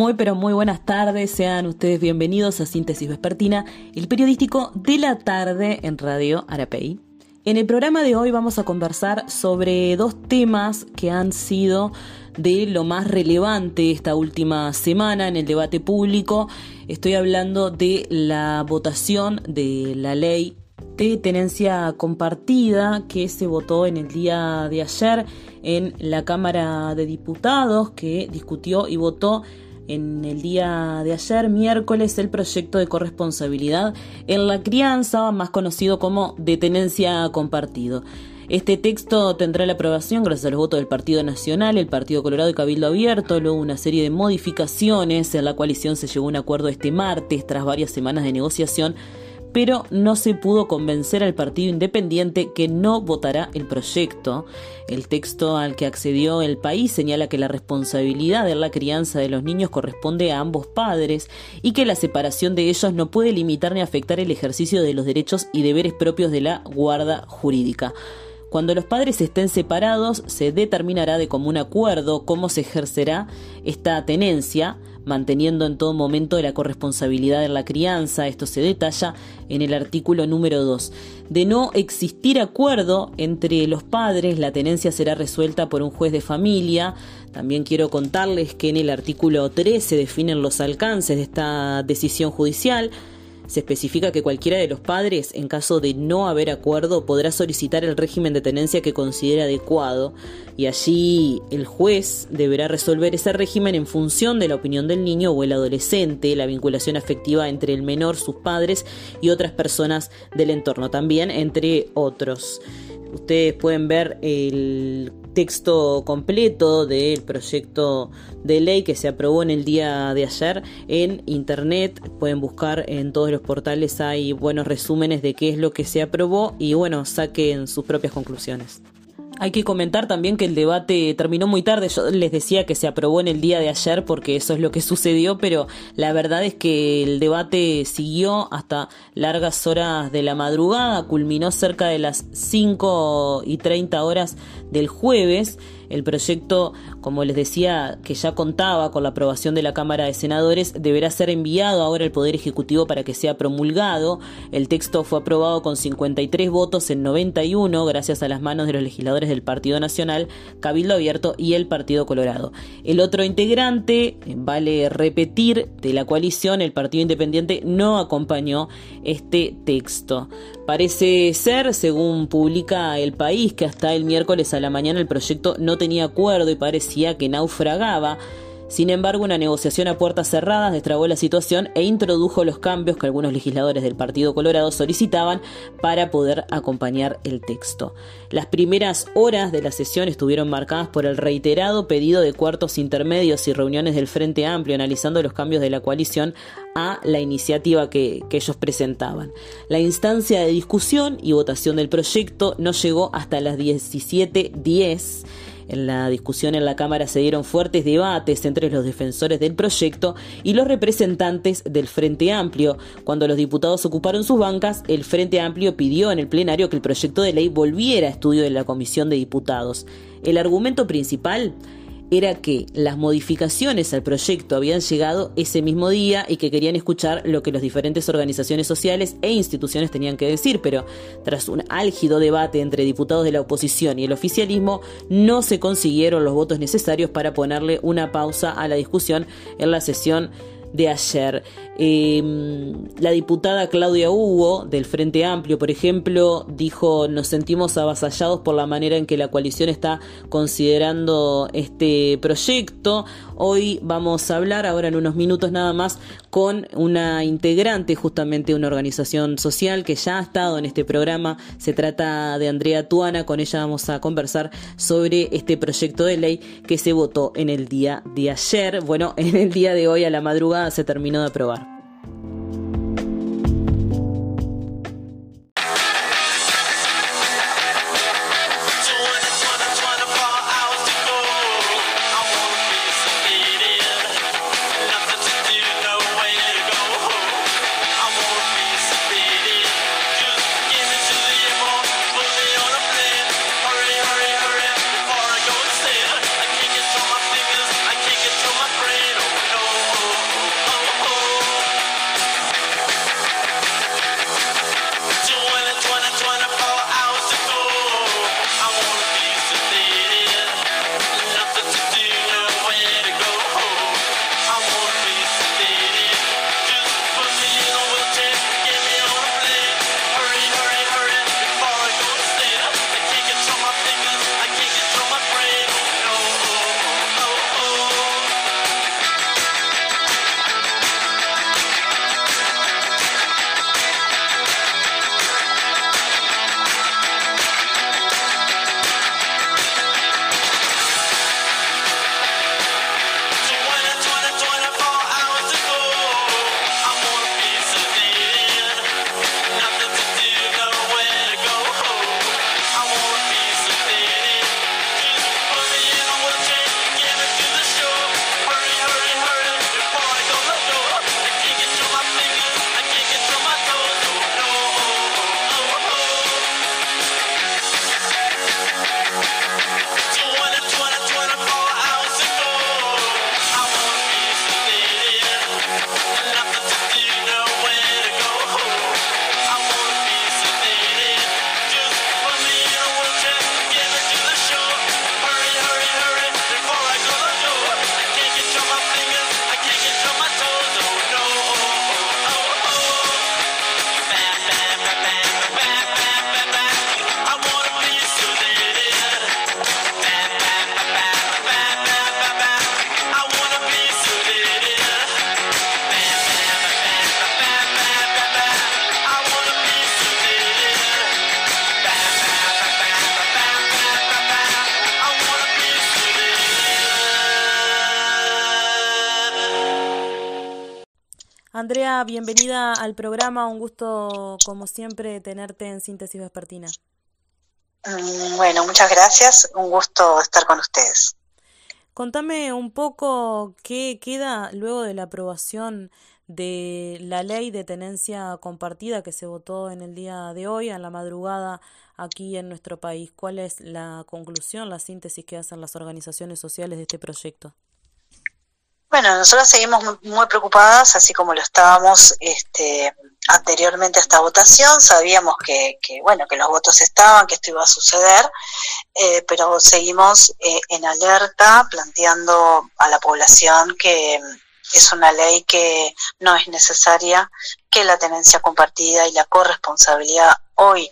Muy pero muy buenas tardes, sean ustedes bienvenidos a Síntesis Vespertina, el periodístico de la tarde en Radio Arapey. En el programa de hoy vamos a conversar sobre dos temas que han sido de lo más relevante esta última semana en el debate público. Estoy hablando de la votación de la ley de tenencia compartida que se votó en el día de ayer en la Cámara de Diputados que discutió y votó en el día de ayer, miércoles, el proyecto de corresponsabilidad en la crianza, más conocido como de tenencia compartido. Este texto tendrá la aprobación gracias a los votos del Partido Nacional, el Partido Colorado y Cabildo Abierto, luego una serie de modificaciones. En la coalición se llegó a un acuerdo este martes tras varias semanas de negociación pero no se pudo convencer al Partido Independiente que no votará el proyecto. El texto al que accedió el país señala que la responsabilidad de la crianza de los niños corresponde a ambos padres y que la separación de ellos no puede limitar ni afectar el ejercicio de los derechos y deberes propios de la guarda jurídica. Cuando los padres estén separados, se determinará de común acuerdo cómo se ejercerá esta tenencia, manteniendo en todo momento la corresponsabilidad en la crianza. Esto se detalla en el artículo número 2. De no existir acuerdo entre los padres, la tenencia será resuelta por un juez de familia. También quiero contarles que en el artículo 3 se definen los alcances de esta decisión judicial. Se especifica que cualquiera de los padres, en caso de no haber acuerdo, podrá solicitar el régimen de tenencia que considere adecuado y allí el juez deberá resolver ese régimen en función de la opinión del niño o el adolescente, la vinculación afectiva entre el menor, sus padres y otras personas del entorno, también entre otros. Ustedes pueden ver el texto completo del proyecto de ley que se aprobó en el día de ayer en internet. Pueden buscar en todos los portales, hay buenos resúmenes de qué es lo que se aprobó y bueno, saquen sus propias conclusiones. Hay que comentar también que el debate terminó muy tarde. Yo les decía que se aprobó en el día de ayer porque eso es lo que sucedió, pero la verdad es que el debate siguió hasta largas horas de la madrugada, culminó cerca de las 5 y 30 horas del jueves. El proyecto, como les decía, que ya contaba con la aprobación de la Cámara de Senadores, deberá ser enviado ahora al Poder Ejecutivo para que sea promulgado. El texto fue aprobado con 53 votos en 91, gracias a las manos de los legisladores del Partido Nacional, Cabildo Abierto y el Partido Colorado. El otro integrante, vale repetir, de la coalición, el Partido Independiente, no acompañó este texto. Parece ser, según publica el país, que hasta el miércoles a la mañana el proyecto no tenía acuerdo y parecía que naufragaba. Sin embargo, una negociación a puertas cerradas destrabó la situación e introdujo los cambios que algunos legisladores del Partido Colorado solicitaban para poder acompañar el texto. Las primeras horas de la sesión estuvieron marcadas por el reiterado pedido de cuartos intermedios y reuniones del Frente Amplio analizando los cambios de la coalición a la iniciativa que, que ellos presentaban. La instancia de discusión y votación del proyecto no llegó hasta las 17.10 en la discusión en la Cámara se dieron fuertes debates entre los defensores del proyecto y los representantes del Frente Amplio. Cuando los diputados ocuparon sus bancas, el Frente Amplio pidió en el plenario que el proyecto de ley volviera a estudio de la Comisión de Diputados. El argumento principal era que las modificaciones al proyecto habían llegado ese mismo día y que querían escuchar lo que las diferentes organizaciones sociales e instituciones tenían que decir, pero tras un álgido debate entre diputados de la oposición y el oficialismo, no se consiguieron los votos necesarios para ponerle una pausa a la discusión en la sesión de ayer. Em, la diputada Claudia Hugo del Frente Amplio, por ejemplo, dijo nos sentimos avasallados por la manera en que la coalición está considerando este proyecto. Hoy vamos a hablar, ahora en unos minutos nada más, con una integrante justamente de una organización social que ya ha estado en este programa. Se trata de Andrea Tuana, con ella vamos a conversar sobre este proyecto de ley que se votó en el día de ayer. Bueno, en el día de hoy a la madrugada se terminó de aprobar. Andrea, bienvenida al programa. Un gusto, como siempre, tenerte en Síntesis Vespertina. Mm, bueno, muchas gracias. Un gusto estar con ustedes. Contame un poco qué queda luego de la aprobación de la ley de tenencia compartida que se votó en el día de hoy, en la madrugada, aquí en nuestro país. ¿Cuál es la conclusión, la síntesis que hacen las organizaciones sociales de este proyecto? Bueno, nosotros seguimos muy, preocupadas, así como lo estábamos este, anteriormente a esta votación. Sabíamos que, bueno, que los votos estaban, que esto iba a suceder, eh, pero seguimos eh, en alerta, planteando a la población que es una ley que no es necesaria, que la tenencia compartida y la corresponsabilidad hoy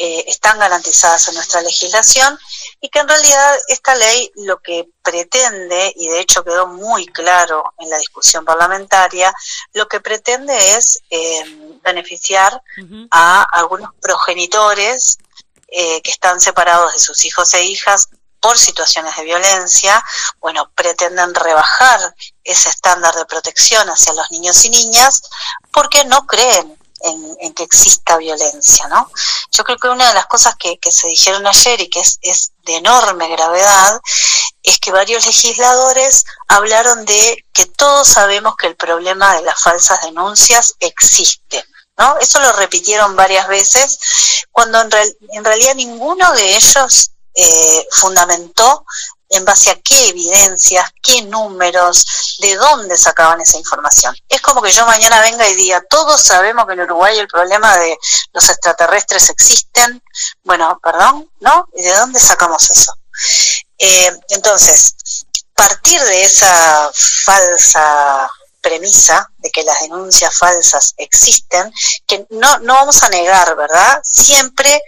eh, están garantizadas en nuestra legislación y que en realidad esta ley lo que pretende, y de hecho quedó muy claro en la discusión parlamentaria, lo que pretende es eh, beneficiar a algunos progenitores eh, que están separados de sus hijos e hijas por situaciones de violencia, bueno, pretenden rebajar ese estándar de protección hacia los niños y niñas porque no creen en, que exista violencia, ¿no? Yo creo que una de las cosas que, se dijeron ayer y que es, de enorme gravedad es que varios legisladores hablaron de que todos sabemos que el problema de las falsas denuncias existe. ¿No? Eso lo repitieron varias veces, cuando en, en realidad ninguno de ellos eh, fundamentó en base a qué evidencias, qué números, de dónde sacaban esa información. Es como que yo mañana venga y diga, todos sabemos que en Uruguay el problema de los extraterrestres existen. Bueno, perdón, ¿no? ¿Y de dónde sacamos eso? Eh, entonces, partir de esa falsa premisa de que las denuncias falsas existen, que no, no vamos a negar, ¿verdad? Siempre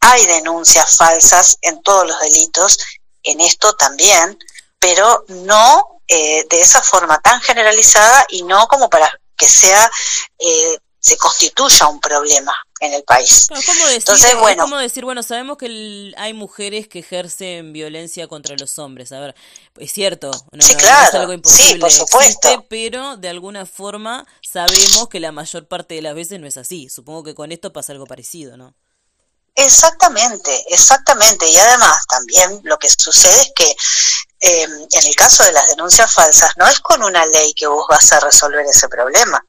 hay denuncias falsas en todos los delitos en esto también, pero no eh, de esa forma tan generalizada y no como para que sea eh, se constituya un problema en el país. decir, Entonces, bueno, como decir, bueno, sabemos que hay mujeres que ejercen violencia contra los hombres. A ver, es cierto, no, sí, claro, es algo imposible, sí, por supuesto. pero de alguna forma sabemos que la mayor parte de las veces no es así. Supongo que con esto pasa algo parecido, ¿no? Exactamente, exactamente. Y además también lo que sucede es que em, en el caso de las denuncias falsas no es con una ley que vos vas a resolver ese problema,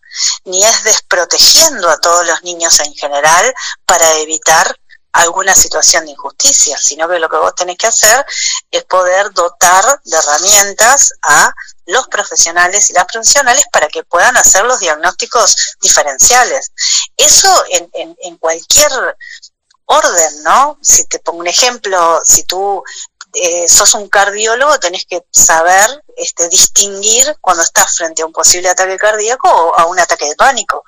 ni es desprotegiendo a todos los niños en general para evitar alguna situación de injusticia, sino que lo que vos tenés que hacer es poder dotar de herramientas a los profesionales y las profesionales para que puedan hacer los diagnósticos diferenciales. Eso en, en, en cualquier orden, ¿no? Si te pongo un ejemplo, si tú eh, sos un cardiólogo, tenés que saber este, distinguir cuando estás frente a un posible ataque cardíaco o a un ataque de pánico.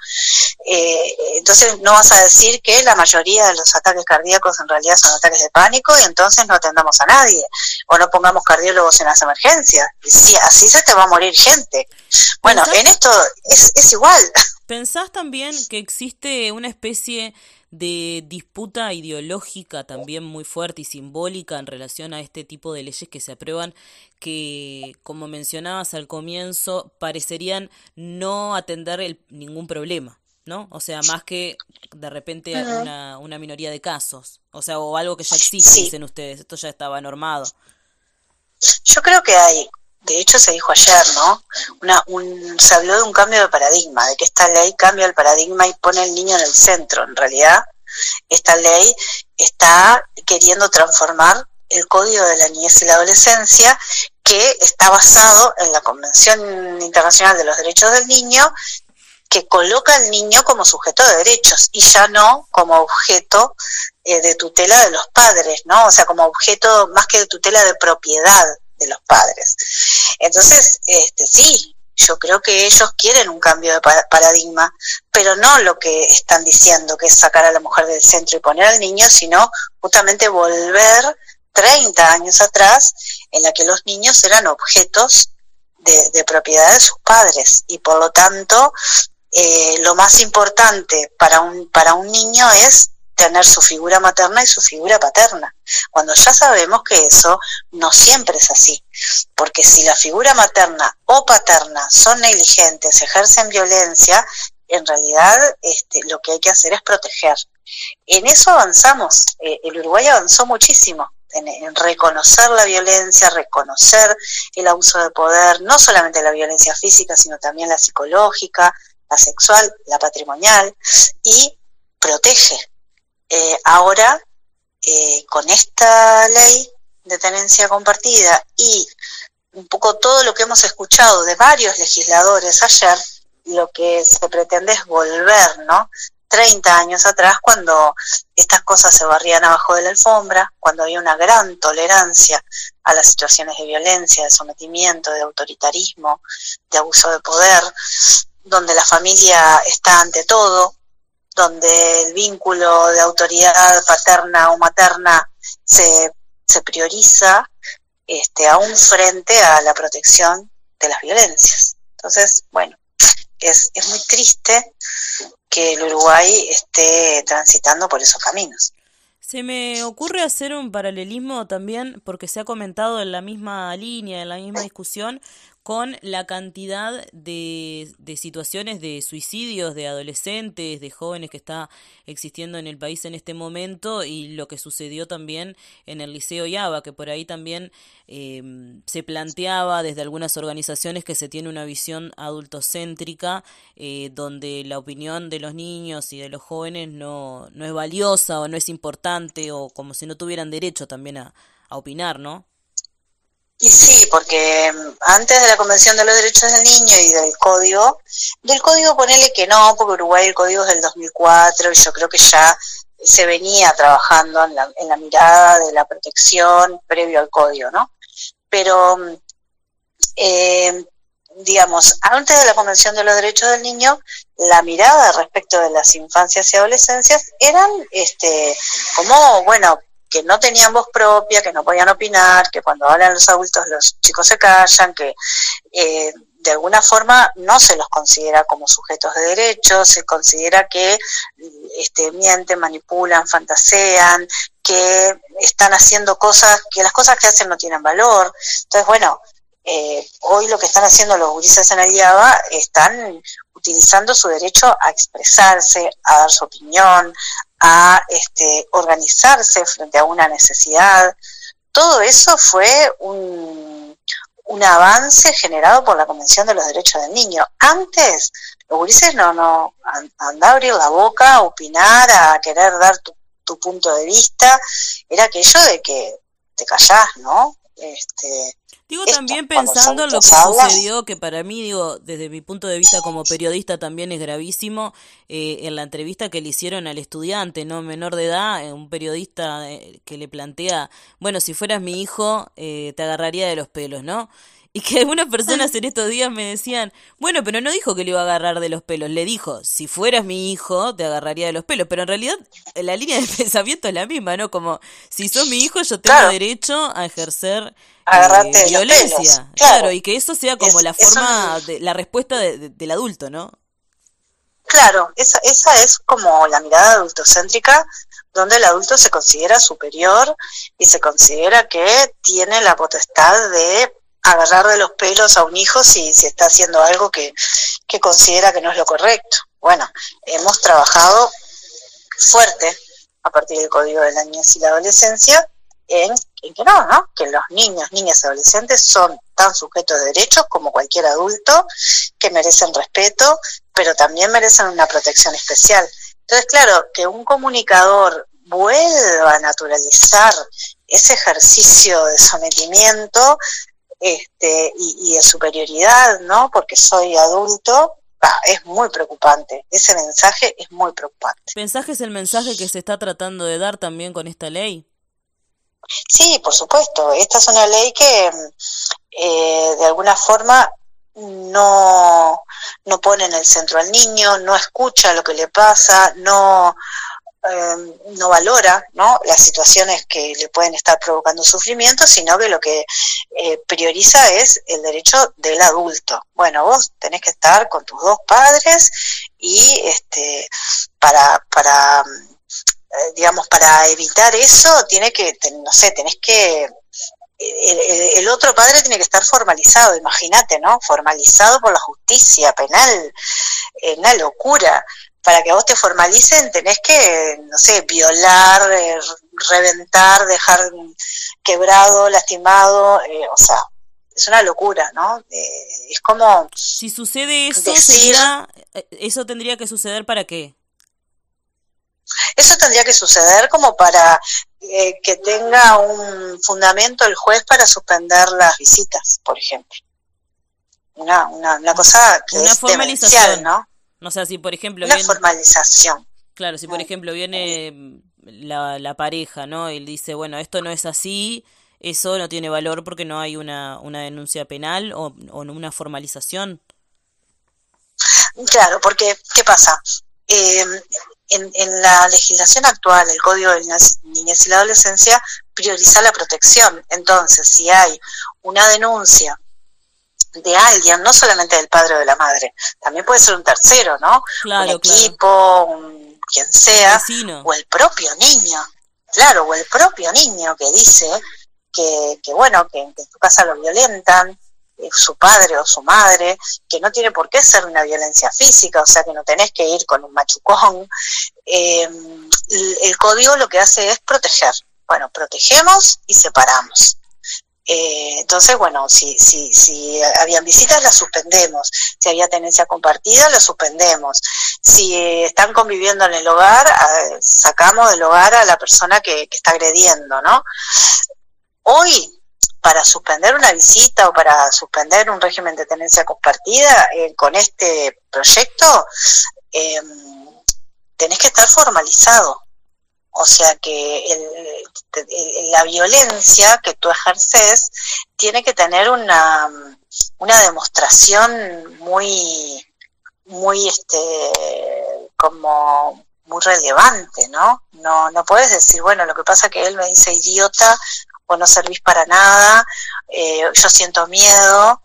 Eh, entonces no vas a decir que la mayoría de los ataques cardíacos en realidad son ataques de pánico y entonces no atendamos a nadie o no pongamos cardiólogos en las emergencias. Sí, así se te va a morir gente. Bueno, en esto es, es igual. ¿Pensás también que existe una especie de disputa ideológica también muy fuerte y simbólica en relación a este tipo de leyes que se aprueban que, como mencionabas al comienzo, parecerían no atender el, ningún problema, ¿no? O sea, más que de repente una, una minoría de casos, o sea, o algo que ya existe, dicen ustedes, esto ya estaba normado. Yo creo que hay de hecho se dijo ayer, ¿no? Una, un, se habló de un cambio de paradigma, de que esta ley cambia el paradigma y pone al niño en el centro. En realidad, esta ley está queriendo transformar el Código de la Niñez y la Adolescencia, que está basado en la Convención Internacional de los Derechos del Niño, que coloca al niño como sujeto de derechos y ya no como objeto eh, de tutela de los padres, ¿no? O sea, como objeto más que de tutela de propiedad de los padres. Entonces, este, sí, yo creo que ellos quieren un cambio de paradigma, pero no lo que están diciendo, que es sacar a la mujer del centro y poner al niño, sino justamente volver 30 años atrás, en la que los niños eran objetos de, propiedad de sus padres y por lo tanto eh, lo más importante para un, para un niño es tener su figura materna y su figura paterna, cuando ya sabemos que eso no siempre es así. porque si la figura materna o paterna son negligentes, ejercen violencia, en realidad este, lo que hay que hacer es proteger. En eso avanzamos, eh, el Uruguay avanzó muchísimo en, reconocer la violencia, reconocer el abuso de poder, no solamente la violencia física, sino también la psicológica, la sexual, la patrimonial, y protege. Eh, ahora, eh, con esta ley de tenencia compartida y un poco todo lo que hemos escuchado de varios legisladores ayer, lo que se pretende es volver, ¿no? 30 años atrás, cuando estas cosas se barrían abajo de la alfombra, cuando había una gran tolerancia a las situaciones de violencia, de sometimiento, de autoritarismo, de abuso de poder, donde la familia está ante todo, donde el vínculo de autoridad paterna o materna se, se prioriza este, aún frente a la protección de las violencias. Entonces, bueno, es, es muy triste que el Uruguay esté transitando por esos caminos. Se me ocurre hacer un paralelismo también, porque se ha comentado en la misma línea, en la misma discusión, con la cantidad de, de, situaciones de suicidios de adolescentes, de jóvenes que está existiendo en el país en este momento y lo que sucedió también en el Liceo Yaba, que por ahí también eh, se planteaba desde algunas organizaciones que se tiene una visión adultocéntrica, eh, donde la opinión de los niños y de los jóvenes no, no es valiosa o no es importante o como si no tuvieran derecho también a, a opinar, ¿no? Y sí, porque mm, antes de la Convención de los Derechos del Niño y del Código, del Código ponele que no, porque Uruguay el Código es del 2004 y yo creo que ya se venía trabajando en la, en la mirada de la protección previo al Código, ¿no? Pero, mm, eh, digamos, antes de la Convención de los Derechos del Niño, la mirada respecto de las infancias y adolescencias eran este, como, bueno, que no tenían voz propia, que no podían opinar, que cuando hablan los adultos los chicos se callan, que eh, de alguna forma no se los considera como sujetos de derechos, se considera que este, mienten, manipulan, fantasean, que están haciendo cosas, que las cosas que hacen no tienen valor. Entonces, bueno, eh, hoy lo que están haciendo los gurises en el IABA están utilizando su derecho a expresarse, a dar su opinión, a este, organizarse frente a una necesidad. Todo eso fue un, un avance generado por la Convención de los Derechos del Niño. Antes, los gurises no, no, andar a abrir la boca, a opinar, a querer dar tu, tu punto de vista, era aquello de que te callás, ¿no? Este, Digo también pensando en lo que sucedió, que para mí, digo, desde mi punto de vista como periodista también es gravísimo, eh, en la entrevista que le hicieron al estudiante, ¿no? Menor de edad, eh, un periodista eh, que le plantea, bueno, si fueras mi hijo, te agarraría de los pelos, ¿no? Y que algunas personas en estos días me decían, bueno, pero no dijo que le iba a agarrar de los pelos, le dijo, si fueras mi hijo, te agarraría de los pelos. Pero en realidad la línea de pensamiento es la misma, ¿no? Como, si sos mi hijo, yo tengo derecho a ejercer eh, violencia. Claro. y que eso sea como la forma, de, la respuesta del adulto, ¿no? Claro, esa, esa es como la mirada adultocéntrica, donde el adulto se considera superior y se considera que tiene la potestad de agarrar de los pelos a un hijo si, si está haciendo algo que, que considera que no es lo correcto. Bueno, hemos trabajado fuerte a partir del Código de la Niñez y la Adolescencia en, en, que no, ¿no? Que los niños, niñas y adolescentes son tan sujetos de derechos como cualquier adulto, que merecen respeto, pero también merecen una protección especial. Entonces, claro, que un comunicador vuelva a naturalizar ese ejercicio de sometimiento este, y, de superioridad, ¿no? Porque soy adulto, es muy preocupante. Ese mensaje es muy preocupante. ¿Mensaje es el mensaje que se está tratando de dar también con esta ley? Sí, por supuesto. Esta es una ley que eh, de alguna forma no, no pone en el centro al niño, no escucha lo que le pasa, no, Em, no valora ¿no? las situaciones que le pueden estar provocando sufrimiento, sino que lo que eh, prioriza es el derecho del adulto. Bueno, vos tenés que estar con tus dos padres y este, para, para eh, digamos, para evitar eso, tiene que, no sé, tenés que el, el otro padre tiene que estar formalizado, imagínate, ¿no? Formalizado por la justicia penal, eh, una locura. Para que a vos te formalicen tenés que, no sé, violar, eh, reventar, dejar quebrado, lastimado, eh, o sea, es una locura, ¿no? es como... Si sucede eso, eso tendría que suceder para qué? Eso tendría que suceder como para eh, que tenga un fundamento el juez para suspender las visitas, por ejemplo. Una, una, cosa que es formalización, ¿no? No sé, si por ejemplo... Una formalización. Claro, si por ejemplo viene la, la pareja, ¿no? Y dice, bueno, esto no es así, eso no tiene valor porque no hay una, una denuncia penal o, o una formalización. Claro, porque, ¿qué pasa? Eh, en, la legislación actual, el Código de Niñez y la Adolescencia prioriza la protección. Entonces, si hay una denuncia de alguien, no solamente del padre o de la madre, también puede ser un tercero, ¿no? un equipo, un, quien sea, o el propio niño, claro, o el propio niño que dice que, que bueno, que en tu casa lo violentan, eh, su padre o su madre, que no tiene por qué ser una violencia física, o sea que no tenés que ir con un machucón. Em, el, código lo que hace es proteger. Bueno, protegemos y separamos. Eh, entonces, bueno, si, si, si habían visitas, las suspendemos. Si había tenencia compartida, las suspendemos. Si están conviviendo en el hogar, sacamos del hogar a la persona que, que está agrediendo, ¿no? Hoy para suspender una visita o para suspender un régimen de tenencia compartida eh, con este proyecto, eh, tenés que estar formalizado. O sea que la violencia que tú ejerces tiene que tener una, una demostración muy, muy, este, como muy relevante, ¿no? No, no puedes decir, bueno, lo que pasa es que él me dice idiota o no servís para nada, eh, yo siento miedo,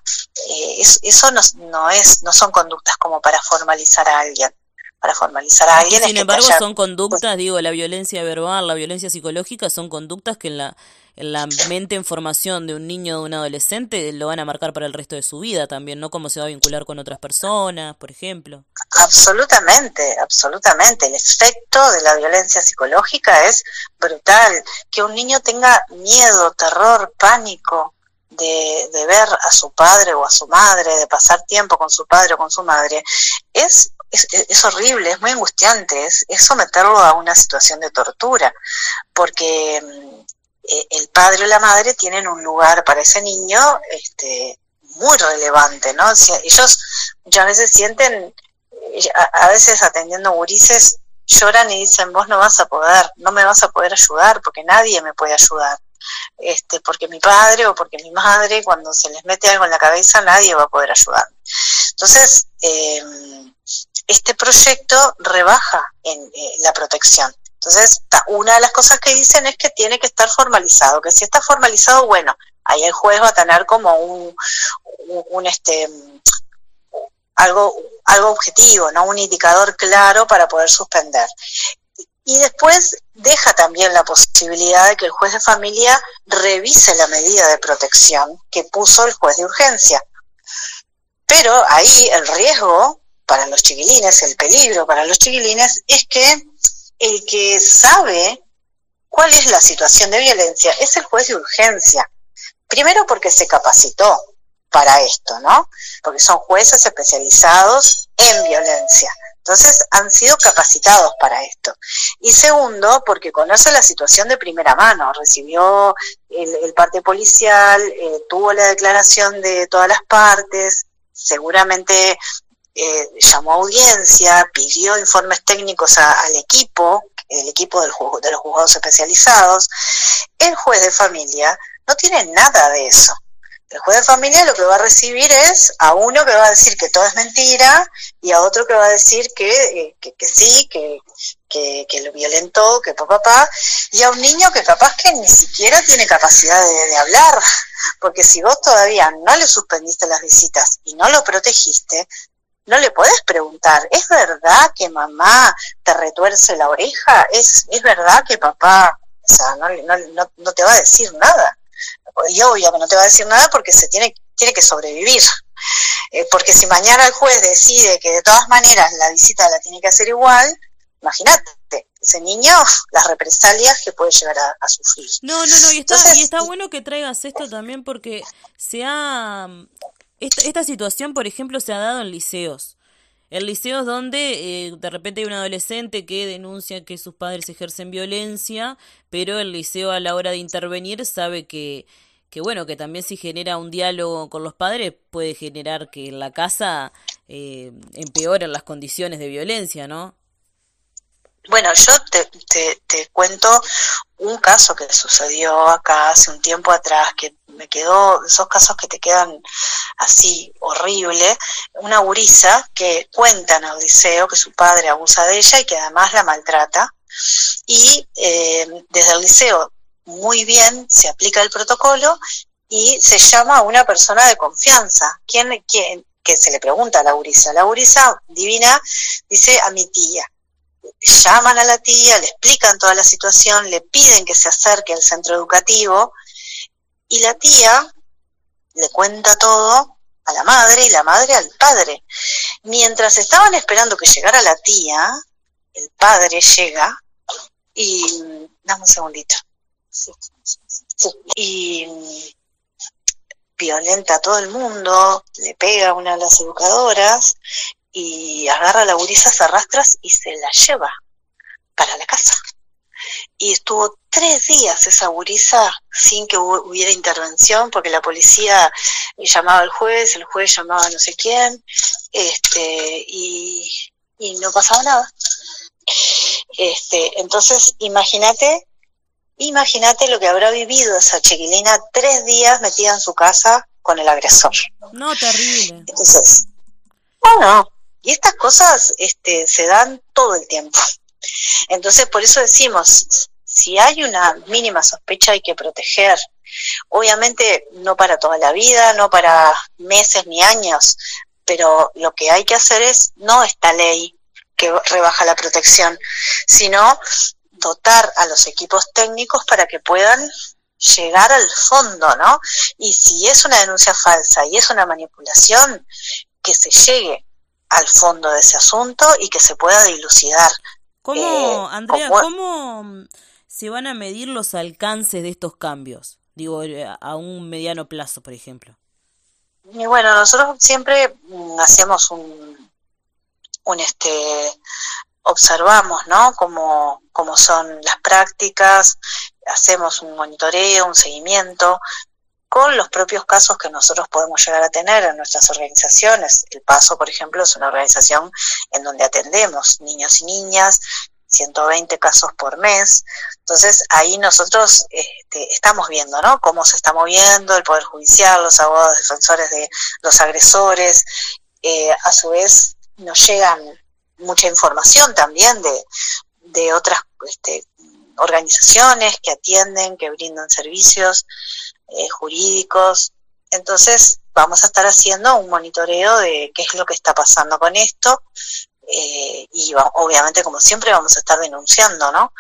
eh, eso no, no, es, no son conductas como para formalizar a alguien. Para formalizar a alguien. Sin embargo, son conductas, digo, la violencia verbal, la violencia psicológica, son conductas que en la en la mente en formación de un niño o de un adolescente lo van a marcar para el resto de su vida también, ¿no? Cómo se va a vincular con otras personas, por ejemplo. Absolutamente, absolutamente. El efecto de la violencia psicológica es brutal. Que un niño tenga miedo, terror, pánico de, de ver a su padre o a su madre, de pasar tiempo con su padre o con su madre, es es, es, horrible, es muy angustiante, es, someterlo a una situación de tortura, porque mm, eh, el padre o la madre tienen un lugar para ese niño este, muy relevante, ¿no? ellos muchas veces sienten, eh, a, veces atendiendo gurises, lloran y dicen, vos no vas a poder, no me vas a poder ayudar porque nadie me puede ayudar. Este, porque mi padre o porque mi madre, cuando se les mete algo en la cabeza, nadie va a poder ayudar. Entonces, em, este proyecto rebaja eh, la protección. Entonces, una de las cosas que dicen es que tiene que estar formalizado, que si está formalizado, bueno, ahí el juez va a tener como un, un, este algo, algo objetivo, ¿no? Un indicador claro para poder suspender. Y después deja también la posibilidad de que el juez de familia revise la medida de protección que puso el juez de urgencia. Pero ahí el riesgo para los chiquilines, el peligro para los chiquilines es que el que sabe cuál es la situación de violencia es el juez de urgencia. Primero porque se capacitó para esto, ¿no? Porque son jueces especializados en violencia. Entonces han sido capacitados para esto. Y segundo, porque conoce la situación de primera mano, recibió el, parte policial, eh, tuvo la declaración de todas las partes, seguramente eh, llamó a audiencia, pidió informes técnicos al equipo, el equipo de los juzgados especializados. El juez de familia no tiene nada de eso. El juez de familia lo que va a recibir es a uno que va a decir que todo es mentira y a otro que va a decir que, eh, que, sí, que, que, lo violentó, que papá, y a un niño que capaz que ni siquiera tiene capacidad de hablar, porque si vos todavía no le suspendiste las visitas y no lo protegiste, no le puedes preguntar, ¿es verdad que mamá te retuerce la oreja? ¿Es, es verdad que papá, o sea, no, no, no, te va a decir nada? y obvio que no te va a decir nada porque se tiene, tiene que sobrevivir. Eh, porque si mañana el juez decide que de todas maneras la visita la tiene que hacer igual, imagínate, ese niño, las represalias que puede llegar a, sufrir. No, no, no, y está, y está bueno que traigas esto también porque se ha... Esta, situación, por ejemplo, se ha dado en liceos. En liceos donde eh, de repente hay un adolescente que denuncia que sus padres ejercen violencia, pero el liceo a la hora de intervenir sabe que, que bueno, que también si genera un diálogo con los padres puede generar que en la casa eh, empeoren las condiciones de violencia, ¿no? Bueno, yo te, te, cuento un caso que sucedió acá hace un tiempo atrás, que me quedó, esos casos que te quedan así horrible, una gurisa que cuenta en el liceo que su padre abusa de ella y que además la maltrata. Y eh, desde el liceo muy bien se aplica el protocolo y se llama a una persona de confianza. ¿Quién, quién, que se le pregunta a la gurisa? La gurisa divina dice a mi tía llaman a la tía, le explican toda la situación, le piden que se acerque al centro educativo y la tía le cuenta todo a la madre y la madre al padre. Mientras estaban esperando que llegara la tía, el padre llega y dame un segundito. Y violenta a todo el mundo, le pega a una de las educadoras y agarra a la gurisa, se arrastra y se la lleva para la casa. Y estuvo tres días esa gurisa sin que hubiera intervención, porque la policía llamaba al juez, el juez llamaba a no sé quién, este, y, y no pasaba nada. Este, entonces, imagínate, imagínate lo que habrá vivido esa chiquilina tres días metida en su casa con el agresor. No, terrible. Entonces, bueno, y estas cosas este, se dan todo el tiempo. Entonces, por eso decimos, si hay una mínima sospecha hay que proteger. Obviamente no para toda la vida, no para meses ni años, pero lo que hay que hacer es no esta ley que rebaja la protección, sino dotar a los equipos técnicos para que puedan llegar al fondo, ¿no? Y si es una denuncia falsa y es una manipulación, que se llegue al fondo de ese asunto y que se pueda dilucidar. ¿Cómo, eh, Andrea, cómo mm, se van a medir los alcances de estos cambios? Digo, eh, a un mediano plazo, por ejemplo. Y bueno, nosotros siempre mm, hacemos un, un este, observamos, ¿no? Cómo, cómo son las prácticas, hacemos un monitoreo, un seguimiento, con los propios casos que nosotros podemos llegar a tener en nuestras organizaciones. El Paso, por ejemplo, es una organización en donde atendemos niños y niñas, 120 casos por mes. Entonces ahí nosotros este, estamos viendo ¿no? cómo se está moviendo el Poder Judicial, los abogados defensores de los agresores. Eh, a su vez nos llegan mucha información también de, de otras este, organizaciones que atienden, que brindan servicios. Eh, jurídicos. Entonces vamos a estar haciendo un monitoreo de qué es lo que está pasando con esto eh, y obviamente como siempre vamos a estar denunciando, ¿no?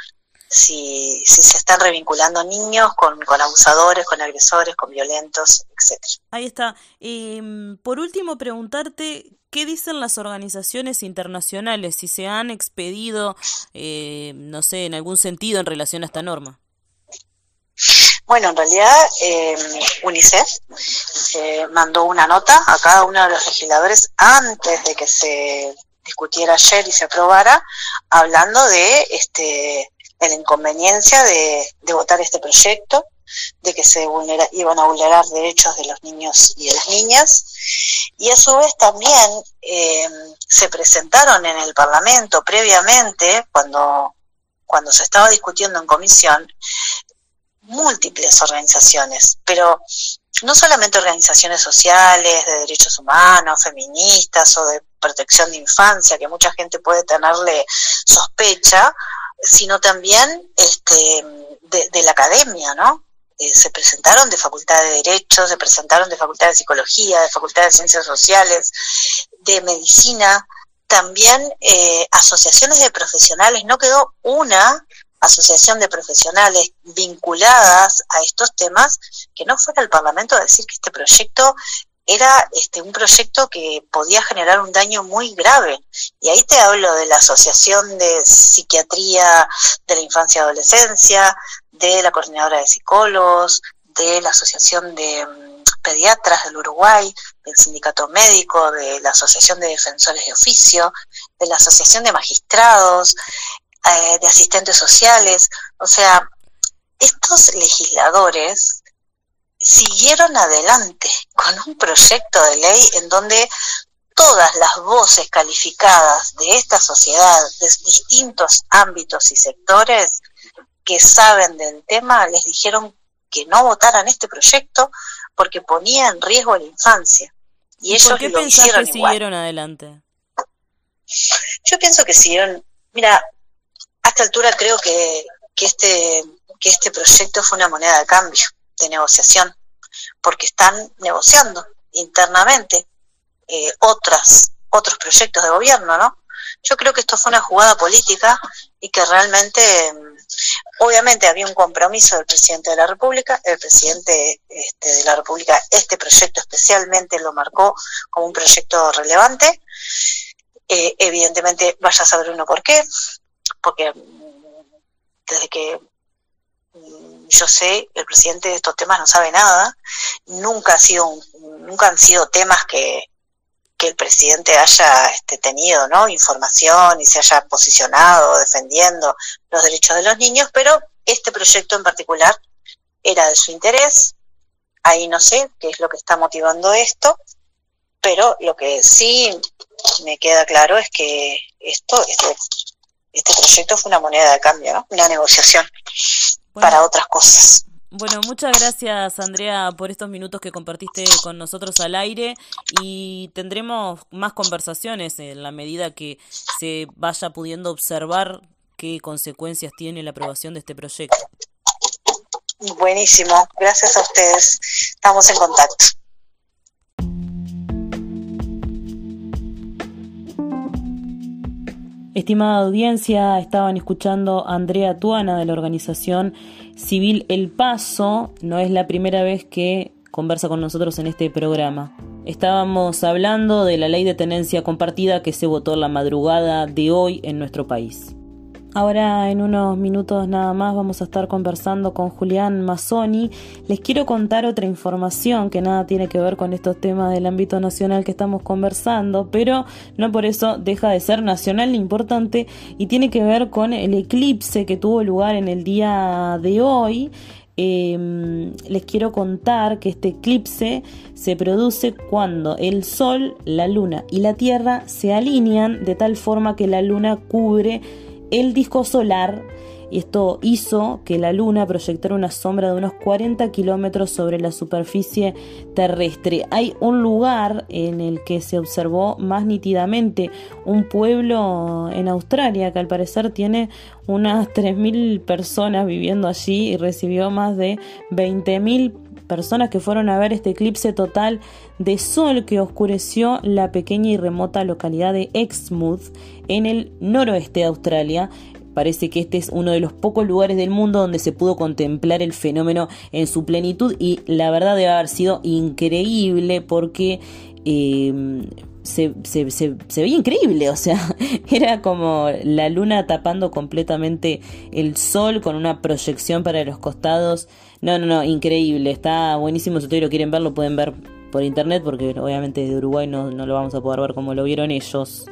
Si, si se están revinculando niños con, con abusadores, con agresores, con violentos, etcétera. Ahí está. Mm, por último, preguntarte qué dicen las organizaciones internacionales, si se han expedido, eh, no sé, en algún sentido en relación a esta norma. Bueno, en realidad eh, UNICEF eh, mandó una nota a cada uno de los legisladores antes de que se discutiera ayer y se aprobara, hablando de este de la inconveniencia de, votar este proyecto, de que se vulnera, iban a vulnerar derechos de los niños y de las niñas, y a su vez también eh, se presentaron en el Parlamento previamente, cuando, cuando se estaba discutiendo en comisión, múltiples organizaciones, pero no solamente organizaciones sociales, de derechos humanos, feministas o de protección de infancia, que mucha gente puede tenerle sospecha, sino también este, de, la academia, ¿no? Eh, se presentaron de Facultad de Derecho, se presentaron de Facultad de Psicología, de Facultad de Ciencias Sociales, de Medicina, también eh, asociaciones de profesionales, no quedó una asociación de profesionales vinculadas a estos temas, que no fuera el Parlamento a decir que este proyecto era este, un proyecto que podía generar un daño muy grave. Y ahí te hablo de la Asociación de Psiquiatría de la Infancia y Adolescencia, de la Coordinadora de Psicólogos, de la Asociación de mm, Pediatras del Uruguay, del Sindicato Médico, de la Asociación de Defensores de Oficio, de la Asociación de Magistrados, eh, de Asistentes Sociales. O sea, estos legisladores siguieron adelante con un proyecto de ley en donde todas las voces calificadas de esta sociedad, de distintos ámbitos y sectores que saben del tema, les dijeron que no votaran este proyecto porque ponía en riesgo la infancia. Y, ellos ¿Por qué lo hicieron que siguieron adelante? Yo pienso que siguieron, mira, a esta altura creo que, que, este, que este proyecto fue una moneda de cambio de negociación, porque están negociando internamente eh, otras, otros proyectos de gobierno, ¿no? Yo creo que esto fue una jugada política y que realmente, mm, obviamente había un compromiso del presidente de la República, el presidente este, de la República este proyecto especialmente lo marcó como un proyecto relevante, eh, evidentemente vaya a saber uno por qué, porque desde que Mm, yo sé, el presidente de estos temas no sabe nada, nunca ha sido nunca han sido temas que, que el presidente haya este, tenido, ¿no? información y se haya posicionado defendiendo los derechos de los niños, pero este proyecto en particular era de su interés. Ahí no sé qué es lo que está motivando esto, pero lo que sí me queda claro es que esto, este, este proyecto fue una moneda de cambio, ¿no? Una negociación para otras cosas. Bueno, muchas gracias Andrea por estos minutos que compartiste con nosotros al aire y tendremos más conversaciones en la medida que se vaya pudiendo observar qué consecuencias tiene la aprobación de este proyecto. Buenísimo, gracias a ustedes. Estamos en contacto. Estimada audiencia, estaban escuchando a Andrea Tuana de la organización civil El Paso. No es la primera vez que conversa con nosotros en este programa. Estábamos hablando de la ley de tenencia compartida que se votó la madrugada de hoy en nuestro país. Ahora en unos minutos nada más vamos a estar conversando con Julián Mazzoni. Les quiero contar otra información que nada tiene que ver con estos temas del ámbito nacional que estamos conversando, pero no por eso deja de ser nacional importante y tiene que ver con el eclipse que tuvo lugar en el día de hoy. Em, les quiero contar que este eclipse se produce cuando el Sol, la Luna y la Tierra se alinean de tal forma que la Luna cubre el disco solar y esto hizo que la Luna proyectara una sombra de unos 40 kilómetros sobre la superficie terrestre. Hay un lugar en el que se observó más nítidamente un pueblo en Australia que al parecer tiene unas 3.000 personas viviendo allí y recibió más de 20.000 personas que fueron a ver este eclipse total de sol que oscureció la pequeña y remota localidad de Exmouth en el noroeste de Australia. Parece que este es uno de los pocos lugares del mundo donde se pudo contemplar el fenómeno en su plenitud y la verdad debe haber sido increíble porque se, se, se, veía increíble, o sea, era como la luna tapando completamente el sol con una proyección para los costados. No, no, no, increíble, está buenísimo, si ustedes lo quieren ver, lo pueden ver por internet, porque obviamente de Uruguay no, no lo vamos a poder ver como lo vieron ellos.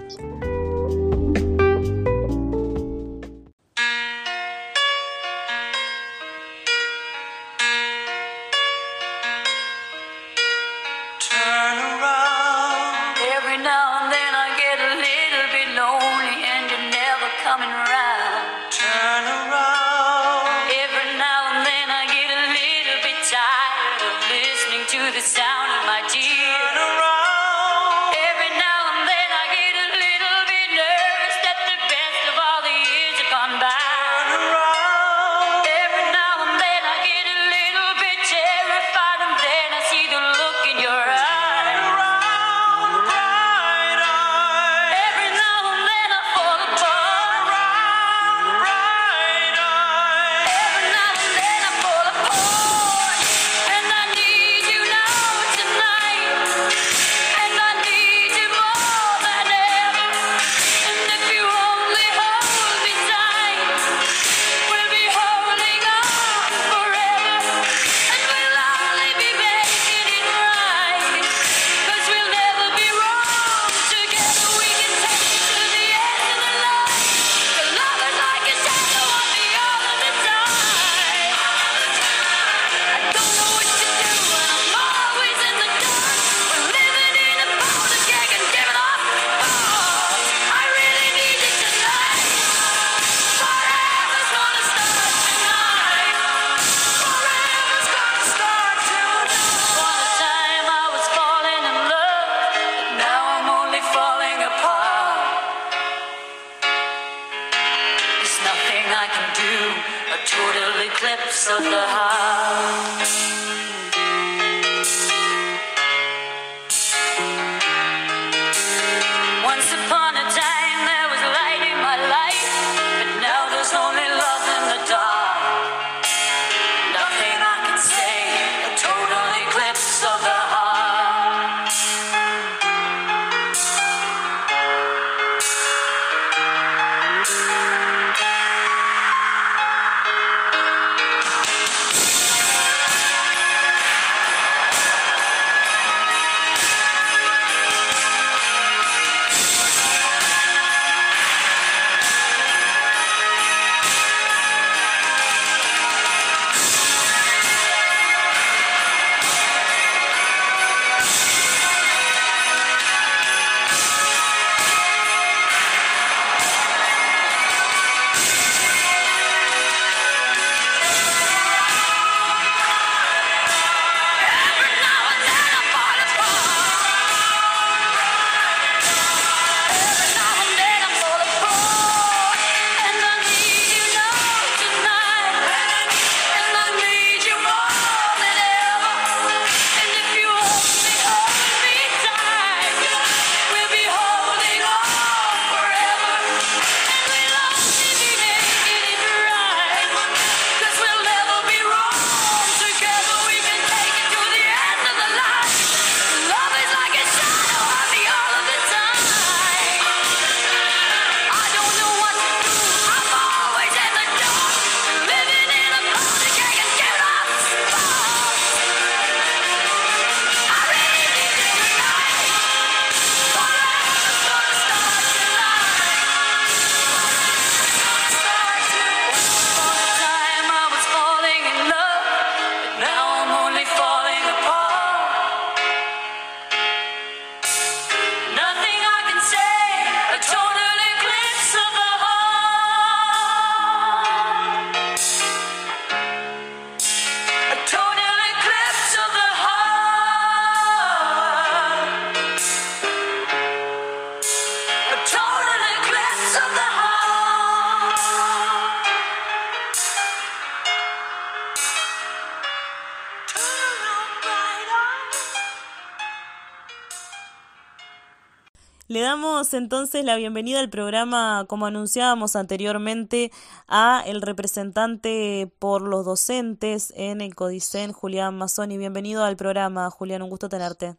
Le damos entonces la bienvenida al programa, como anunciábamos anteriormente, a el representante por los docentes en el Codicen, Julián Mazzoni. Bienvenido al programa, Julián, un gusto tenerte.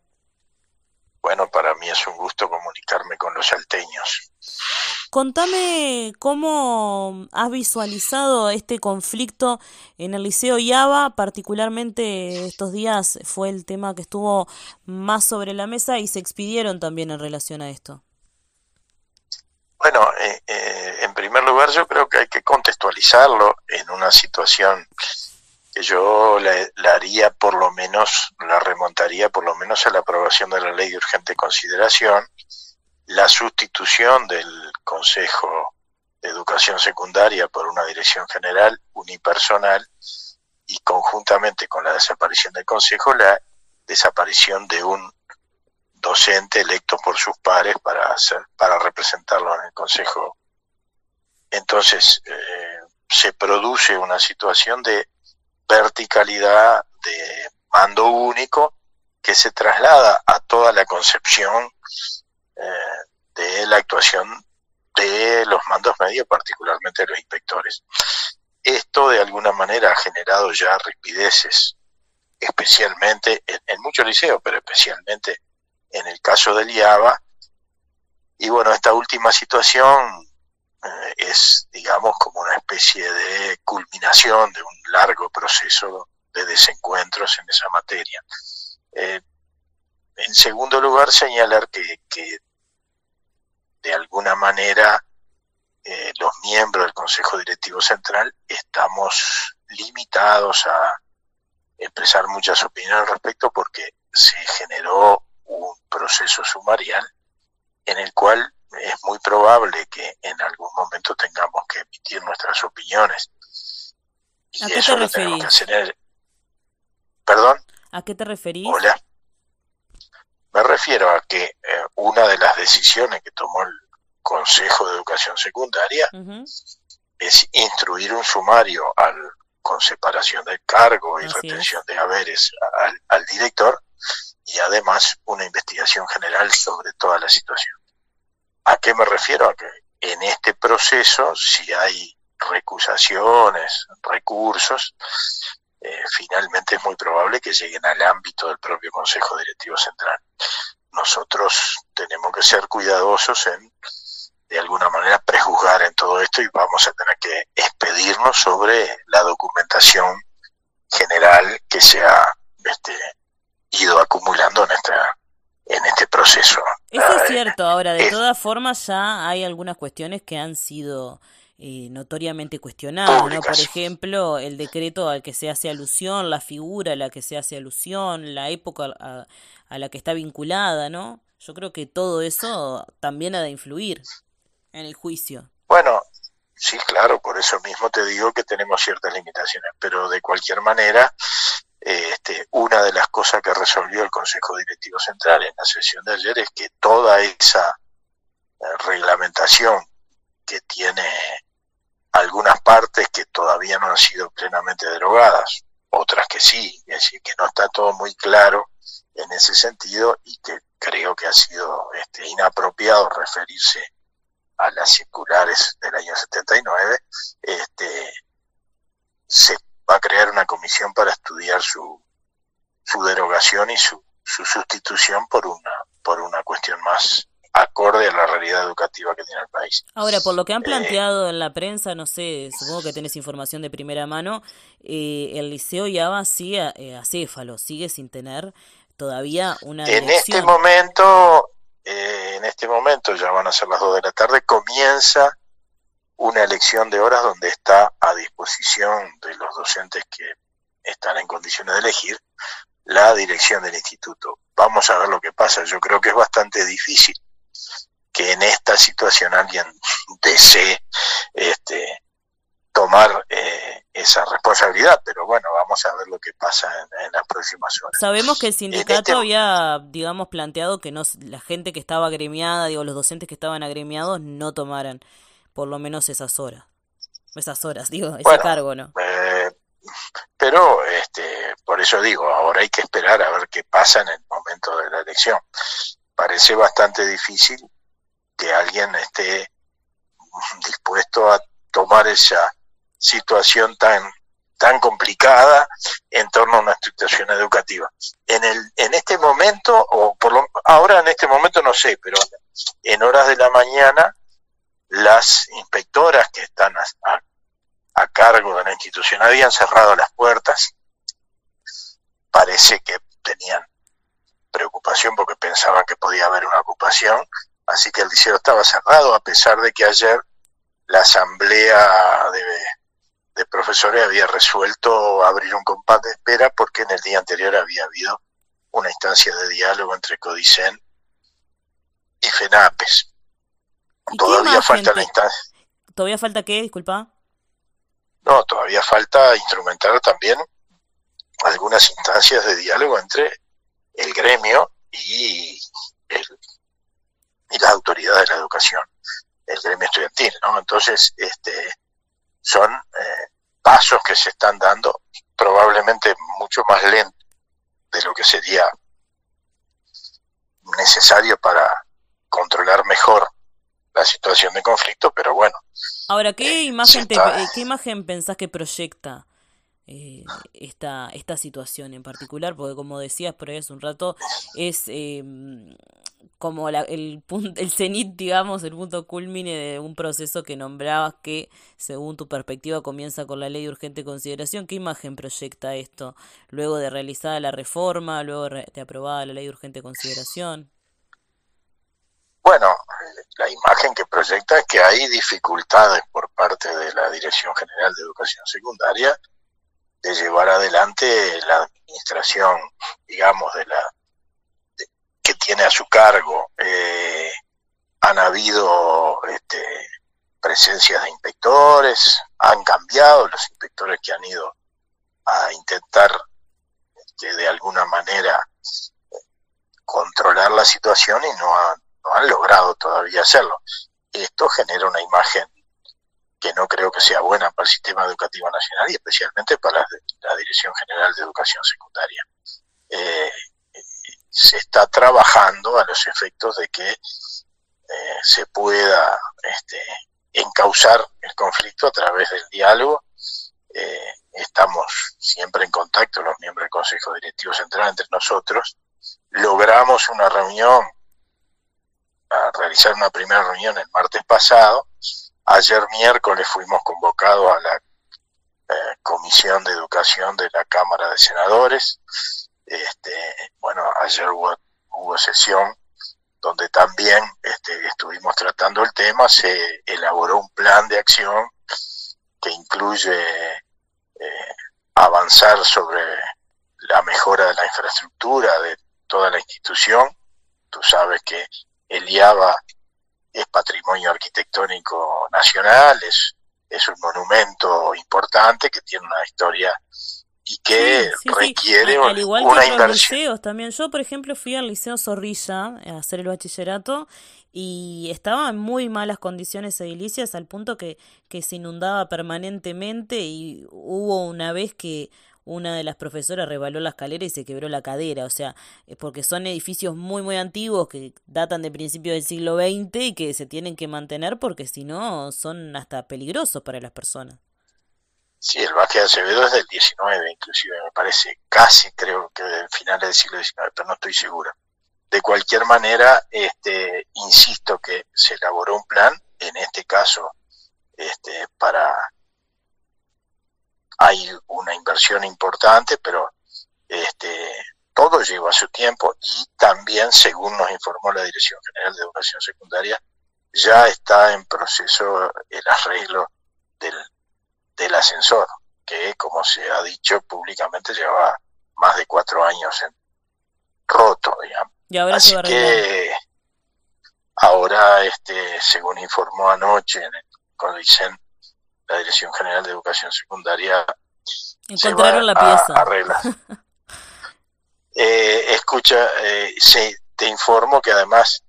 Bueno, para mí es un gusto comunicarme con los salteños. Contame cómo has visualizado este conflicto en el Liceo IABA, particularmente estos días fue el tema que estuvo más sobre la mesa y se expidieron también en relación a esto. Bueno, eh, eh, en primer lugar yo creo que hay que contextualizarlo en una situación que yo la, haría por lo menos, la remontaría por lo menos a la aprobación de la ley de urgente consideración, la sustitución del Consejo de Educación Secundaria por una dirección general unipersonal y conjuntamente con la desaparición del Consejo, la desaparición de un docente electo por sus pares para, hacer, para representarlo en el Consejo. Entonces, eh, se produce una situación de verticalidad de mando único que se traslada a toda la concepción de la actuación de los mandos medios, particularmente de los inspectores. Esto de alguna manera ha generado ya ripideces, especialmente en, muchos liceos, pero especialmente en el caso del IABA. Y bueno, esta última situación eh, es, digamos, como una especie de culminación de un largo proceso de desencuentros en esa materia. Eh, en segundo lugar, señalar que de alguna manera eh, los miembros del Consejo Directivo Central estamos limitados a expresar muchas opiniones al respecto porque se generó un proceso sumarial en el cual es muy probable que en algún momento tengamos que emitir nuestras opiniones. Y ¿A qué eso te referís? Que hacer... ¿Perdón? ¿A qué te referís? Hola. Me refiero a que eh, una de las decisiones que tomó el Consejo de Educación Secundaria uh -huh. es instruir un sumario al con separación del cargo y retención de haberes al, director y además una investigación general sobre toda la situación. ¿A qué me refiero? A que en este proceso, si hay recusaciones, recursos, eh, finalmente es muy probable que lleguen al ámbito del propio Consejo Directivo Central. Nosotros tenemos que ser cuidadosos en de alguna manera prejuzgar en todo esto y vamos a tener que expedirnos sobre la documentación general que se ha este, ido acumulando en esta en este proceso. Eso es cierto. Ahora, de todas formas, ya hay algunas cuestiones que han sido eh, notoriamente cuestionadas, ¿no? Por ejemplo, el decreto al que se hace alusión, la figura a la que se hace alusión, la época a, a la que está vinculada, ¿no? Yo creo que todo eso también ha de influir en el juicio. Bueno, sí, claro, por eso mismo te digo que tenemos ciertas limitaciones, pero de cualquier manera, este, una de las cosas que resolvió el Consejo Directivo Central en la sesión de ayer es que toda esa eh, reglamentación que tiene algunas partes que todavía no han sido plenamente derogadas, otras que sí, es decir, que no está todo muy claro en ese sentido y que creo que ha sido este, inapropiado referirse a las circulares del año 79, este, se va a crear una comisión para estudiar su, su derogación y su, su sustitución por una, por una cuestión más acorde a la realidad educativa que tiene el país. Ahora, por lo que han eh, planteado en la prensa, no sé, supongo que tenés información de primera mano, eh, el Liceo Yaba sigue eh, acéfalo, sigue sin tener todavía una En este momento, eh, en este momento, ya van a ser las 2 de la tarde, comienza una elección de horas donde está a disposición de los docentes que están en condiciones de elegir la dirección del instituto. Vamos a ver lo que pasa. Yo creo que es bastante difícil que en esta situación alguien desee este, tomar eh, esa responsabilidad, pero bueno, vamos a ver lo que pasa en, las próximas horas. Sabemos que el sindicato este había, digamos, planteado que no la gente que estaba agremiada, digo, los docentes que estaban agremiados no tomaran por lo menos esas horas, esas horas, digo, ese cargo, ¿no? Eh, pero, este, por eso digo, ahora hay que esperar a ver qué pasa en el momento de la elección. Parece bastante difícil que alguien esté dispuesto a tomar esa situación tan tan complicada en torno a una situación educativa. En el en este momento o por lo, ahora en este momento no sé, pero en horas de la mañana las inspectoras que están a, a cargo de la institución habían cerrado las puertas. Parece que tenían preocupación porque pensaban que podía haber una ocupación, así que el liceo estaba cerrado a pesar de que ayer la asamblea de, profesores había resuelto abrir un compás de espera porque en el día anterior había habido una instancia de diálogo entre Codicen y FENAPES. Todavía falta la instancia. ¿Todavía falta qué? Disculpa. No, todavía falta instrumentar también algunas instancias de diálogo entre el gremio y, el, y las autoridades de la educación el gremio estudiantil, ¿no? Entonces, este, son eh, pasos que se están dando probablemente mucho más lentos de lo que sería necesario para controlar mejor la situación de conflicto, pero bueno. Ahora, ¿qué, eh, imagen, eh, ¿qué imagen pensás que proyecta esta, esta situación en particular? Porque como decías por ahí hace un rato, es como el, punto, el cenit, digamos, el punto culmine de un proceso que nombrabas que, según tu perspectiva, comienza con la ley de urgente consideración. ¿Qué imagen proyecta esto luego de realizada la reforma, luego de aprobada la ley de urgente consideración? Bueno, la imagen que proyecta es que hay dificultades por parte de la Dirección General de Educación Secundaria de llevar adelante la administración, digamos, de la que tiene a su cargo. Eh, han habido este, presencias de inspectores, han cambiado los inspectores que han ido a intentar este, de alguna manera controlar la situación y no no han logrado todavía hacerlo. Esto genera una imagen que no creo que sea buena para el sistema educativo nacional y especialmente para la, Dirección General de Educación Secundaria. Eh, se está trabajando a los efectos de que eh, se pueda este, encauzar el conflicto a través del diálogo. Eh, estamos siempre en contacto, los miembros del Consejo Directivo Central, entre nosotros. Logramos una reunión, a realizar una primera reunión el martes pasado. Ayer miércoles fuimos convocados a la eh, Comisión de Educación de la Cámara de Senadores. Este, bueno, ayer hubo, sesión donde también este, estuvimos tratando el tema, se elaboró un plan de acción que incluye eh, avanzar sobre la mejora de la infraestructura de toda la institución. Tú sabes que el IABA es patrimonio arquitectónico nacional, es, es un monumento importante que tiene una historia y que requiere Al igual una que los liceos también. Yo, por ejemplo, fui al Liceo Zorrilla a hacer el bachillerato y estaba en muy malas condiciones edilicias al punto que, que se inundaba permanentemente y hubo una vez que una de las profesoras rebaló la escalera y se quebró la cadera, o sea, porque son edificios muy muy antiguos que datan de principios del siglo XX y que se tienen que mantener porque si no son hasta peligrosos para las personas. Sí, el Vázquez de Acevedo es del 19, inclusive, me parece, casi creo que del final del siglo XIX, pero no estoy seguro. De cualquier manera, este, insisto que se elaboró un plan, en este caso, este, para hay una inversión importante, pero este, todo lleva su tiempo y también, según nos informó la Dirección General de Educación Secundaria, ya está en proceso el arreglo del, del ascensor, que como se ha dicho públicamente lleva más de cuatro años en roto, digamos. Y ahora Así que ahora, este, según informó anoche en el CODICEN, la Dirección General de Educación Secundaria encontraron la pieza. Arregla. eh, escucha, eh, te informo que además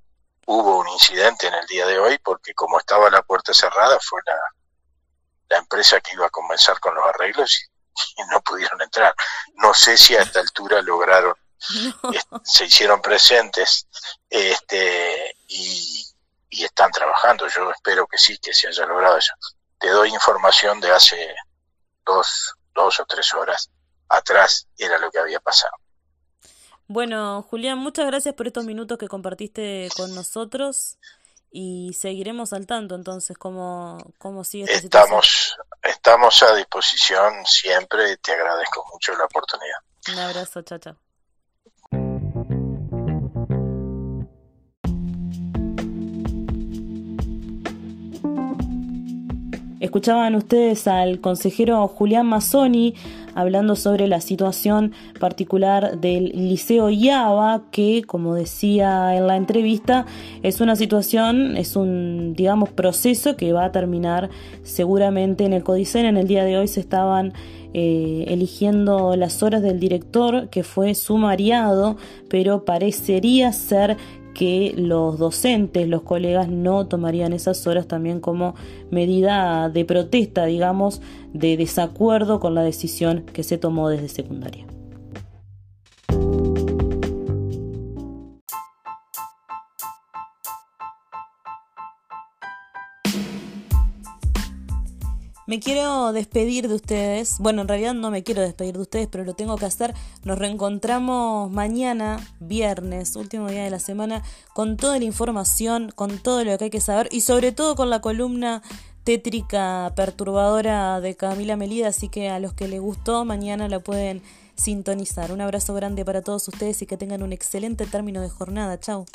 hubo un incidente en el día de hoy porque como estaba la puerta cerrada fue la la empresa que iba a comenzar con los arreglos y, no pudieron entrar. No sé si a esta altura lograron, se hicieron presentes este, y, están trabajando. Yo espero que sí, que se haya logrado eso. Te doy información de hace dos, dos o tres horas atrás, era lo que había pasado. Bueno, Julián, muchas gracias por estos minutos que compartiste con nosotros y seguiremos al tanto entonces cómo, cómo sigue esta estamos estamos a disposición siempre y te agradezco mucho la oportunidad. Un abrazo chao chao Escuchaban ustedes al consejero Julián Mazzoni hablando sobre la situación particular del Liceo IABA, que, como decía en la entrevista, es una situación, es un, digamos, proceso que va a terminar seguramente en el Codicen. En el día de hoy se estaban eh, eligiendo las horas del director, que fue sumariado, pero parecería ser que los docentes, los colegas no tomarían esas horas también como medida de protesta, digamos, de desacuerdo con la decisión que se tomó desde secundaria. Me quiero despedir de ustedes. Bueno, en realidad no me quiero despedir de ustedes, pero lo tengo que hacer. Nos reencontramos mañana, viernes, último día de la semana, con toda la información, con todo lo que hay que saber y sobre todo con la columna tétrica, perturbadora de Camila Melida. Así que a los que les gustó, mañana la pueden sintonizar. Un abrazo grande para todos ustedes y que tengan un excelente término de jornada. Chao.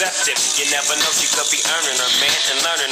You never know, she could be earning her man and learning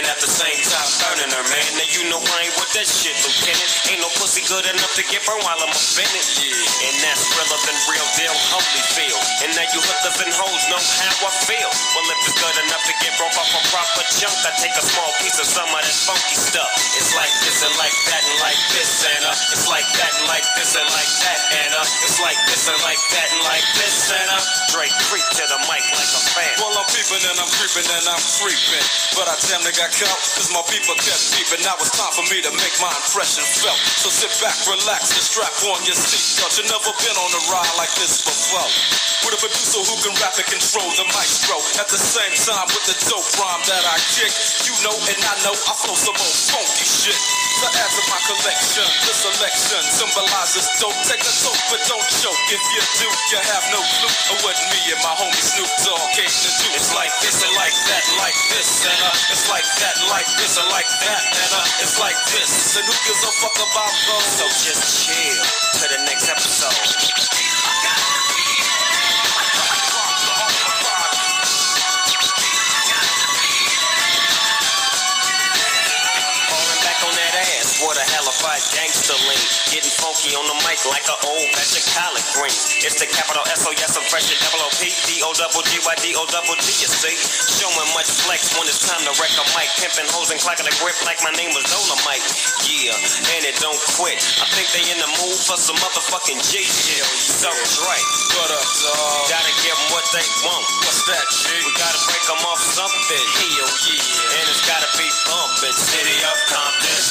and at the same time burning her man. Now you know I ain't with that shit, Lieutenant. Ain't no pussy good enough to get burned while I'm offended. Yeah, and that's realer than real deal, holy feel. And now you hookers and hoes know how I feel. Well, if it's good enough to get broke off a proper chunk, I take a small piece of some of that funky stuff. It's like this and like that and like this and uh, it's like that and like this and like that and uh, it's like this and like that and like this and uh, Drake creep to the mic like a fan. Well, I'm peeping and I'm creeping and I'm creeping. But I damn near got caught, cause my people kept peeping. Now it's time for me to make my impression felt. So sit back, relax, and strap on your seatbelt. you never been on a ride like this before. With a producer who can rap and control the maestro. At the same time, with the dope rhyme that I kick. You know and I know I flow some old funky shit. To add to my collection, this selection symbolizes dope. Take a toke, but don't choke. If you do, you have no clue of what me and my homie Snoop Dogg came to do. It's like this and like that, like this and uh, it's like that, like this and like that and uh, it's like this. And who gives a fuck about those? So just chill to the next episode. A gangster lean. Getting funky on the mic like an old batch of collard greens. It's the capital S O S, I'm fresh double O P D O double G Y D O double G. You see, showing much flex when it's time to wreck a mic. Pimping hoes and clacking a grip like my name was Dolomite. Yeah, and it don't quit. I think they in the mood for some motherfucking G shit. So dog? gotta give 'em what they want. What's that, G? We gotta break 'em off something. Hell yeah, and it's gotta be bumpin'. City of Compton.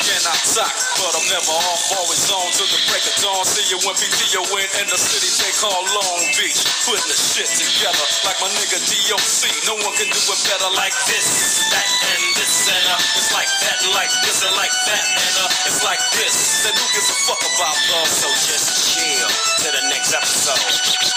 and I talk. But I'm never off, always on till the break of dawn. See you when PTO in in the city they call Long Beach. Putting the shit together like my nigga DOC. No one can do it better like this, that, and this, and uh, it's like that, and like this, and like that, and uh, it's like this. Then who gives a fuck about love? So just chill to the next episode.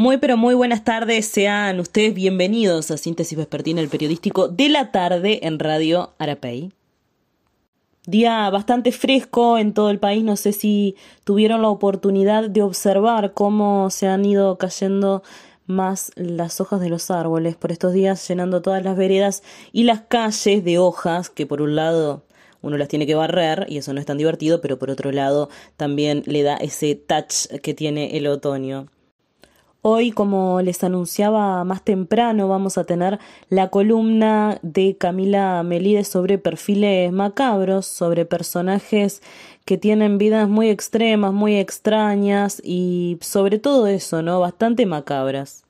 Muy pero muy buenas tardes, sean ustedes bienvenidos a Síntesis Vespertina, el periodístico de la tarde en Radio Arapey. Día bastante fresco en todo el país, no sé si tuvieron la oportunidad de observar cómo se han ido cayendo más las hojas de los árboles por estos días, llenando todas las veredas y las calles de hojas que por un lado uno las tiene que barrer y eso no es tan divertido, pero por otro lado también le da ese touch que tiene el otoño. Hoy, como les anunciaba más temprano, vamos a tener la columna de Camila Melide sobre perfiles macabros, sobre personajes que tienen vidas muy extremas, muy extrañas y sobre todo eso, ¿no? Bastante macabras.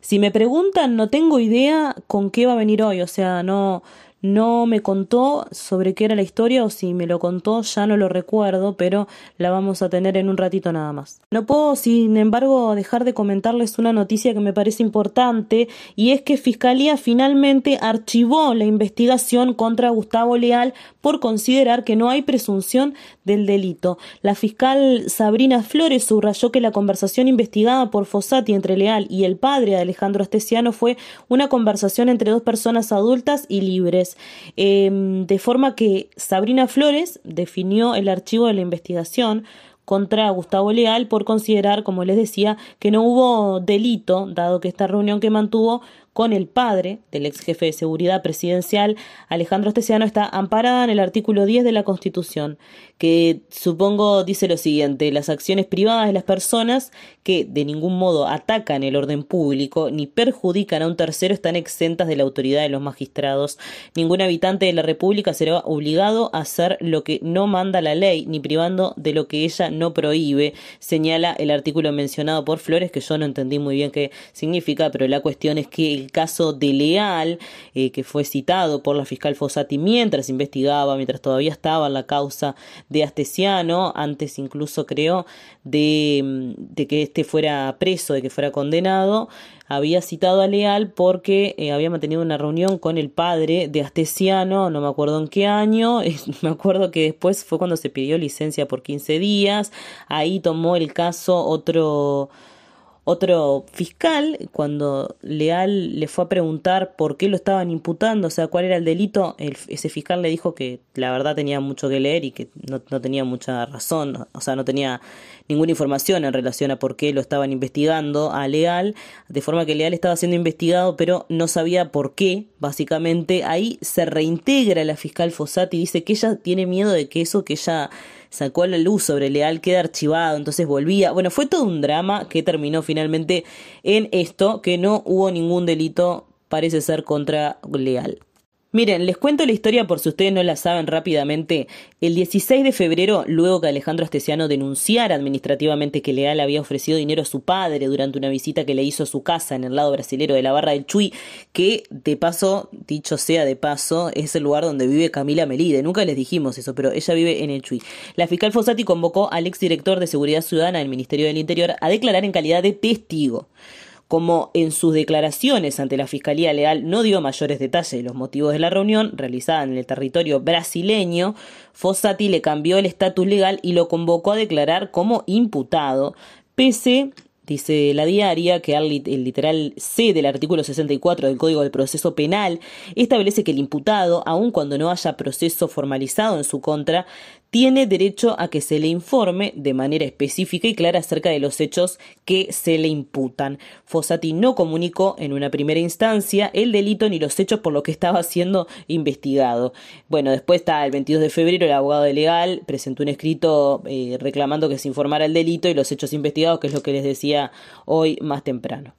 Si me preguntan, no tengo idea con qué va a venir hoy, o sea, no, no me contó sobre qué era la historia o si me lo contó ya no lo recuerdo, pero la vamos a tener en un ratito nada más. No puedo, sin embargo, dejar de comentarles una noticia que me parece importante y es que Fiscalía finalmente archivó la investigación contra Gustavo Leal por considerar que no hay presunción del delito. La fiscal Sabrina Flores subrayó que la conversación investigada por Fossati entre Leal y el padre de Alejandro Astesiano fue una conversación entre dos personas adultas y libres. Eh, de forma que Sabrina Flores definió el archivo de la investigación contra Gustavo Leal por considerar, como les decía, que no hubo delito, dado que esta reunión que mantuvo con el padre del ex jefe de seguridad presidencial, Alejandro Astesiano, está amparada en el artículo 10 de la Constitución, que supongo dice lo siguiente, las acciones privadas de las personas que de ningún modo atacan el orden público ni perjudican a un tercero están exentas de la autoridad de los magistrados. Ningún habitante de la República será obligado a hacer lo que no manda la ley, ni privando de lo que ella no prohíbe, señala el artículo mencionado por Flores, que yo no entendí muy bien qué significa, pero la cuestión es que el caso de Leal, eh, que fue citado por la fiscal Fossati mientras investigaba, mientras todavía estaba en la causa de Astesiano, antes incluso creo de, de que este fuera preso, de que fuera condenado, había citado a Leal porque eh, había mantenido una reunión con el padre de Astesiano, no me acuerdo en qué año, me acuerdo que después fue cuando se pidió licencia por 15 días, ahí tomó el caso otro otro fiscal, cuando Leal le fue a preguntar por qué lo estaban imputando, o sea, cuál era el delito, el- ese fiscal le dijo que la verdad tenía mucho que leer y que no, no tenía mucha razón, o sea, no tenía ninguna información en relación a por qué lo estaban investigando a Leal, de forma que Leal estaba siendo investigado, pero no sabía por qué, básicamente. Ahí se reintegra la fiscal Fossati y dice que ella tiene miedo de que eso que ella sacó a la luz sobre Leal queda archivado, entonces volvía. Bueno, fue todo un drama que terminó finalmente en esto, que no hubo ningún delito, parece ser, contra Leal. Miren, les cuento la historia por si ustedes no la saben rápidamente. El 16 de febrero, luego que Alejandro Astesiano denunciara administrativamente que Leal había ofrecido dinero a su padre durante una visita que le hizo a su casa en el lado brasilero de la Barra del Chuy, que de paso, dicho sea de paso, es el lugar donde vive Camila Melide. Nunca les dijimos eso, pero ella vive en el Chuy. La fiscal Fossati convocó al exdirector de Seguridad Ciudadana del Ministerio del Interior a declarar en calidad de testigo como en sus declaraciones ante la Fiscalía Leal no dio mayores detalles de los motivos de la reunión realizada en el territorio brasileño, Fossati le cambió el estatus legal y lo convocó a declarar como imputado, pese Dice la diaria que el literal C del artículo 64 del Código del Proceso Penal establece que el imputado, aun cuando no haya proceso formalizado en su contra, tiene derecho a que se le informe de manera específica y clara acerca de los hechos que se le imputan. Fossati no comunicó en una primera instancia el delito ni los hechos por los que estaba siendo investigado. Bueno, después está el 22 de febrero, el abogado legal presentó un escrito eh, reclamando que se informara el delito y los hechos investigados, que es lo que les decía hoy más temprano.